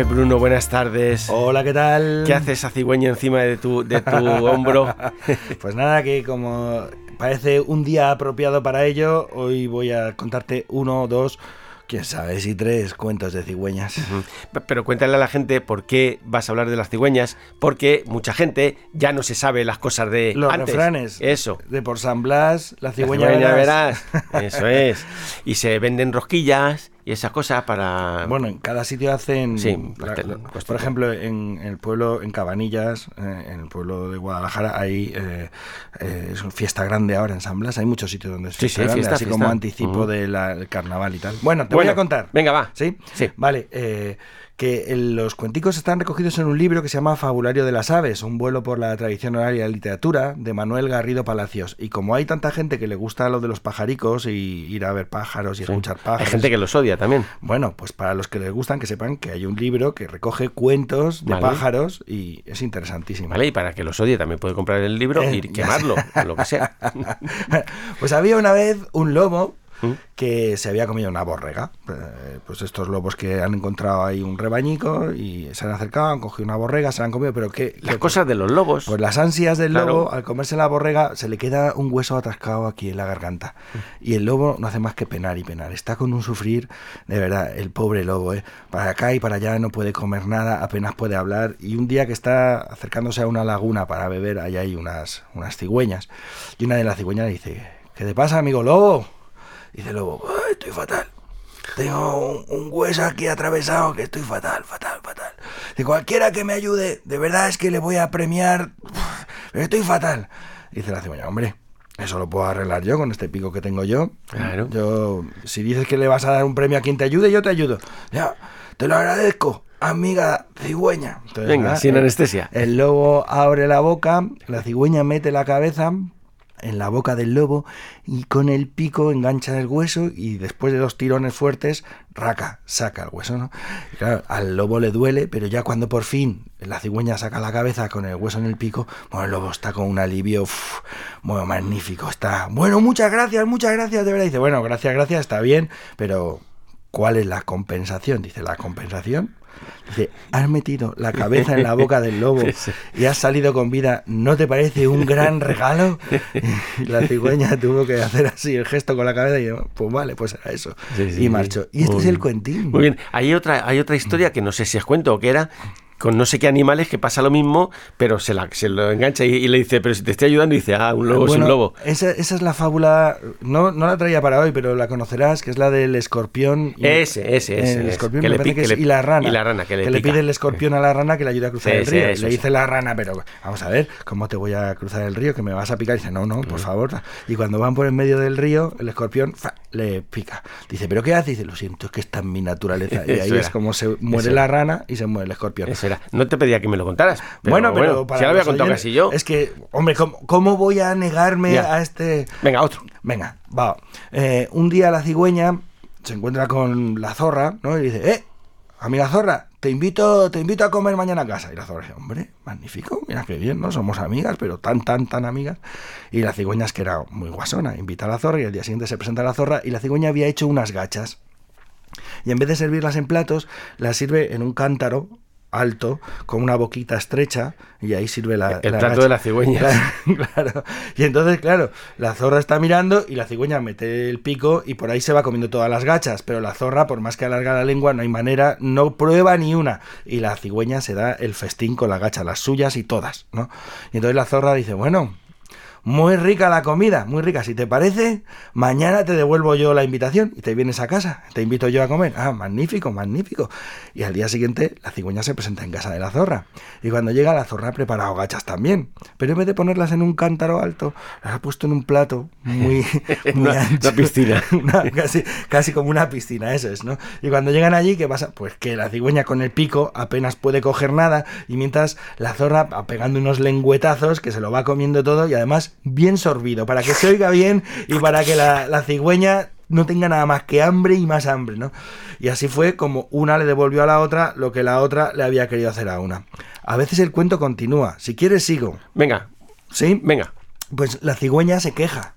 Pepe Bruno, buenas tardes. Hola, ¿qué tal? ¿Qué hace esa cigüeña encima de tu, de tu hombro? pues nada, que como parece un día apropiado para ello, hoy voy a contarte uno, dos, quién sabe si tres cuentos de cigüeñas. Pero cuéntale a la gente por qué vas a hablar de las cigüeñas, porque mucha gente ya no se sabe las cosas de Los antes. refranes. Eso. De por San Blas, la La cigüeña, cigüeña verás. verás. Eso es. Y se venden rosquillas y esas cosas para... Bueno, en cada sitio hacen, Sí, la- la- pastel. por ejemplo, en, en el pueblo, en Cabanillas, eh, en el pueblo de Guadalajara, hay eh, eh, es una fiesta grande ahora en San Blas, hay muchos sitios donde es Sí, fiesta sí, grande, fiesta, así fiesta. como anticipo Ujú. del carnaval y tal. Bueno, te Bueno, voy a contar. Venga, va. ¿Sí? Sí. Vale, eh, que los cuenticos están recogidos en un libro que se llama Fabulario de las Aves, un vuelo por la tradición oral y la literatura, de Manuel Garrido Palacios. Y como hay tanta gente que le gusta lo de los pajaricos y ir a ver pájaros y Sí. escuchar pájaros... Hay gente que los odia también. Bueno, pues para los que les gustan, que sepan que hay un libro que recoge cuentos de Vale. pájaros y es interesantísimo. ¿Vale? Y para que los odie también puede comprar el libro Eh, y quemarlo, o lo que sea. pues había una vez un lobo ¿Mm? que se había comido una borrega. Eh, Pues estos lobos que han encontrado ahí un rebañico y se han acercado, han cogido una borrega, se la han comido, pero ¿qué? Las qué- cosas de los lobos. Pues las ansias del Claro. lobo, al comerse la borrega, se le queda un hueso atascado aquí en la garganta. Y el lobo no hace más que penar y penar. Está con un sufrir, de verdad, el pobre lobo, ¿eh? Para acá y para allá no puede comer nada, apenas puede hablar. Y un día que está acercándose a una laguna para beber, ahí hay unas, unas cigüeñas. Y una de las cigüeñas le dice, ¿qué te pasa, amigo lobo? Dice lobo, "Ay, estoy fatal. Tengo un, un hueso aquí atravesado que estoy fatal, fatal, fatal. De cualquiera que me ayude, de verdad es que le voy a premiar. Pero estoy fatal. Dice la cigüeña, hombre, eso lo puedo arreglar yo con este pico que tengo yo. Claro. Yo, si dices que le vas a dar un premio a quien te ayude, yo te ayudo. Ya, te lo agradezco, amiga cigüeña. Entonces, Venga, nada, sin anestesia. El lobo abre la boca, la cigüeña mete la cabeza en la boca del lobo y con el pico engancha el hueso y después de dos tirones fuertes, raca, saca el hueso, ¿no? Claro, al lobo le duele, pero ya cuando por fin la cigüeña saca la cabeza con el hueso en el pico, bueno, el lobo está con un alivio, uf, magnífico, está, bueno, muchas gracias, muchas gracias, de verdad, dice, bueno, gracias, gracias, está bien, pero ¿cuál es la compensación? Dice, la compensación Dice, has metido la cabeza en la boca del lobo y has salido con vida. ¿No te parece un gran regalo? Y la cigüeña tuvo que hacer así el gesto con la cabeza y yo, pues vale, pues era eso. Sí, sí, y marchó. Y este Muy es el bien. cuentín. Muy bien. Hay otra, hay otra historia que no sé si es cuento o que era con no sé qué animales que pasa lo mismo, pero se, la, se lo engancha y, y le dice, pero si te estoy ayudando, y dice, ah, un lobo es Bueno, un lobo. Esa, esa es la fábula, no, no la traía para hoy, pero la conocerás, que es la del escorpión. y- Ese, ese, ese, El escorpión Que me le pique, que es- le- y la rana. y la rana, que le le pica. pide el escorpión a la rana que le ayude a cruzar el río. eso, le dice la rana, pero vamos a ver, ¿cómo te voy a cruzar el río? Que me vas a picar. dice, no, no, Mm. por favor. Y cuando van por en medio del río, el escorpión ¡fa! Le pica. Dice, ¿pero qué hace? Dice, lo siento, es que está en mi naturaleza. Y ahí Eso es era. como se muere Eso la rana y se muere el escorpión. Eso era. No te pedía que me lo contaras. pero bueno, pero si ya lo había contado casi yo. Es que, hombre, ¿cómo, cómo voy a negarme Ya. a este...? Venga, otro. Venga, va. Eh, un día la cigüeña se encuentra con la zorra, ¿no? Y dice, eh, amiga zorra, te invito, te invito a comer mañana a casa. Y la zorra hombre, magnífico, mira qué bien, ¿no? Somos amigas, pero tan, tan, tan amigas. Y la cigüeña es que era muy guasona, invita a la zorra y el día siguiente se presenta la zorra y la cigüeña había hecho unas gachas. Y en vez de servirlas en platos, las sirve en un cántaro alto, con una boquita estrecha, y ahí sirve la... El la plato gacha. de la cigüeña. Claro, claro. Y entonces, claro, la zorra está mirando y la cigüeña mete el pico y por ahí se va comiendo todas las gachas, pero la zorra, por más que alarga la lengua, no hay manera, no prueba ni una. Y la cigüeña se da el festín con la gacha, las suyas y todas, ¿no? Y entonces la zorra dice, bueno, muy rica la comida, muy rica. Si te parece, mañana te devuelvo yo la invitación y te vienes a casa. Te invito yo a comer. Ah, magnífico, magnífico. Y al día siguiente la cigüeña se presenta en casa de la zorra. Y cuando llega la zorra ha preparado gachas también. Pero en vez de ponerlas en un cántaro alto, las ha puesto en un plato muy, muy Una- ancho. una piscina. Una- casi, casi como una piscina, eso es, ¿no? Y cuando llegan allí, ¿qué pasa? Pues que la cigüeña con el pico apenas puede coger nada y mientras la zorra va pegando unos lengüetazos que se lo va comiendo todo y además bien sorbido, para que se oiga bien y para que la, la cigüeña no tenga nada más que hambre y más hambre, ¿no? Y así fue como una le devolvió a la otra lo que la otra le había querido hacer a una. A veces el cuento continúa. Si quieres, sigo. Venga, ¿Sí? venga. Pues la cigüeña se queja.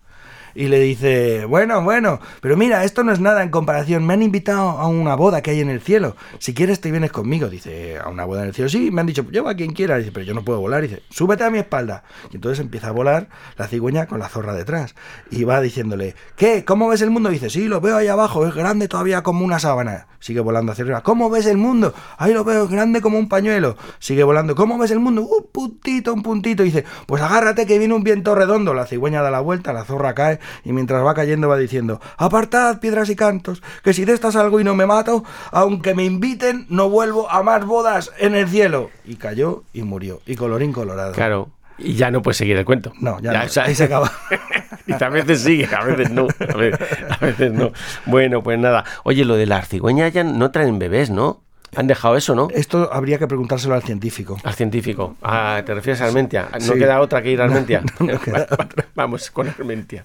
Y le dice, bueno, bueno, pero mira, esto no es nada en comparación, me han invitado a una boda que hay en el cielo, si quieres te vienes conmigo, dice, a una boda en el cielo, sí, me han dicho, lleva a quien quiera, dice, pero yo no puedo volar, dice, súbete a mi espalda, y entonces empieza a volar la cigüeña con la zorra detrás, y va diciéndole, ¿qué? ¿Cómo ves el mundo? dice, sí, lo veo ahí abajo, es grande todavía como una sábana, sigue volando hacia arriba, ¿cómo ves el mundo? Ahí lo veo, grande como un pañuelo, sigue volando, ¿cómo ves el mundo? Un puntito, un puntito, dice, pues agárrate que viene un viento redondo, la cigüeña da la vuelta, la zorra cae, y mientras va cayendo va diciendo, apartad piedras y cantos, que si de estas algo y no me mato, aunque me inviten, no vuelvo a más bodas en el cielo. Y cayó y murió, y colorín colorado. Claro. Y ya no puedes seguir el cuento. No, ya, no. ahí se acaba. y a veces sigue, a veces no. A veces, no. Bueno, pues nada. Oye, lo de la cigüeña ya no traen bebés, ¿no? Han dejado eso, ¿no? Esto habría que preguntárselo al científico. Al científico. Ah, ¿te refieres a Armentia? ¿No queda otra que ir a Armentia? Vamos con Armentia.